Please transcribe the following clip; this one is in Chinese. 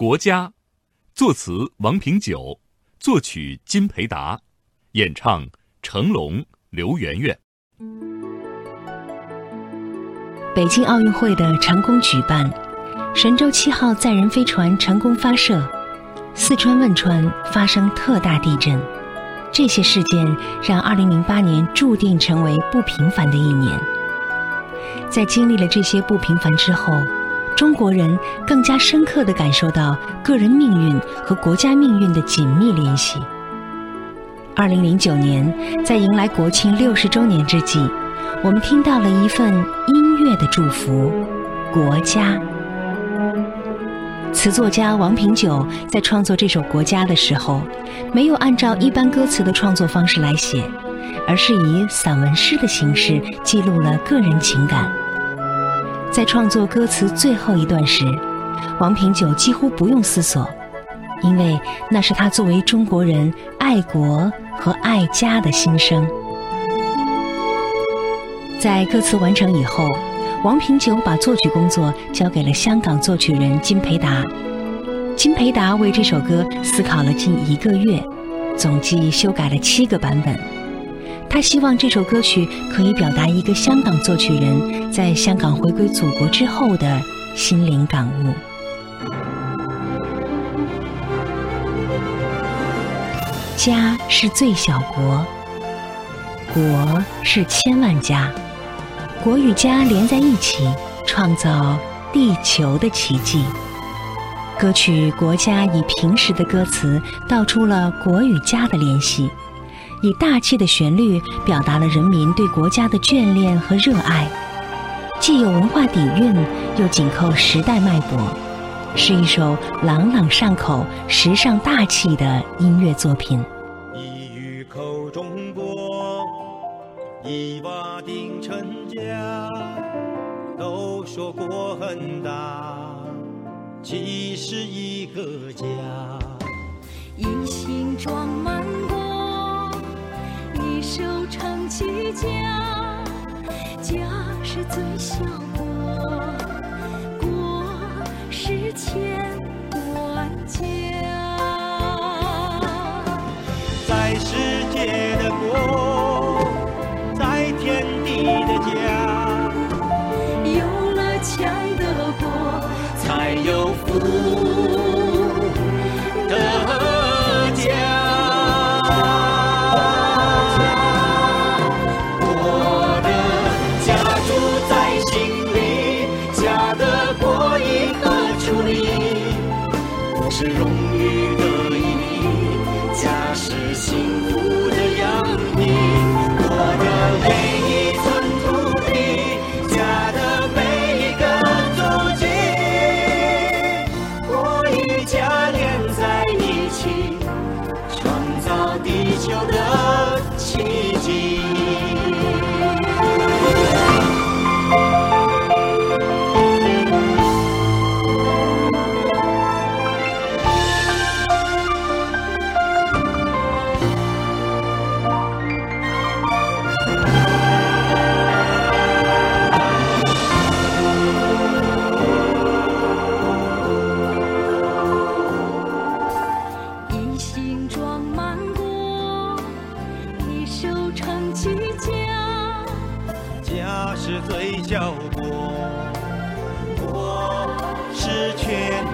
国家，作词王平九，作曲金培达，演唱成龙、刘媛媛。北京奥运会的成功举办，神舟七号载人飞船成功发射，四川汶川发生特大地震，这些事件让2008年注定成为不平凡的一年。在经历了这些不平凡之后。中国人更加深刻地感受到个人命运和国家命运的紧密联系。二零零九年，在迎来国庆六十周年之际，我们听到了一份音乐的祝福——国家。词作家王平九在创作这首《国家》的时候，没有按照一般歌词的创作方式来写，而是以散文诗的形式记录了个人情感。在创作歌词最后一段时，王平九几乎不用思索，因为那是他作为中国人爱国和爱家的心声。在歌词完成以后，王平九把作曲工作交给了香港作曲人金培达。金培达为这首歌思考了近一个月，总计修改了七个版本。他希望这首歌曲可以表达一个香港作曲人在香港回归祖国之后的心灵感悟。家是最小国，国是千万家，国与家连在一起，创造地球的奇迹。歌曲《国家》以平实的歌词道出了国与家的联系。以大气的旋律表达了人民对国家的眷恋和热爱，既有文化底蕴，又紧扣时代脉搏，是一首朗朗上口、时尚大气的音乐作品。一语口中国，一瓦顶成家。都说国很大，其实一个家。一心装满国。手撑起家，家是最小国，国是千万家。在世界的国，在天地的家。有了强的国，才有福。幸福的洋溢，我的每一寸土地，家的每一个足迹，我与家连在一起，创造地球的奇迹。心装满国一手撑起家家是最小国国是全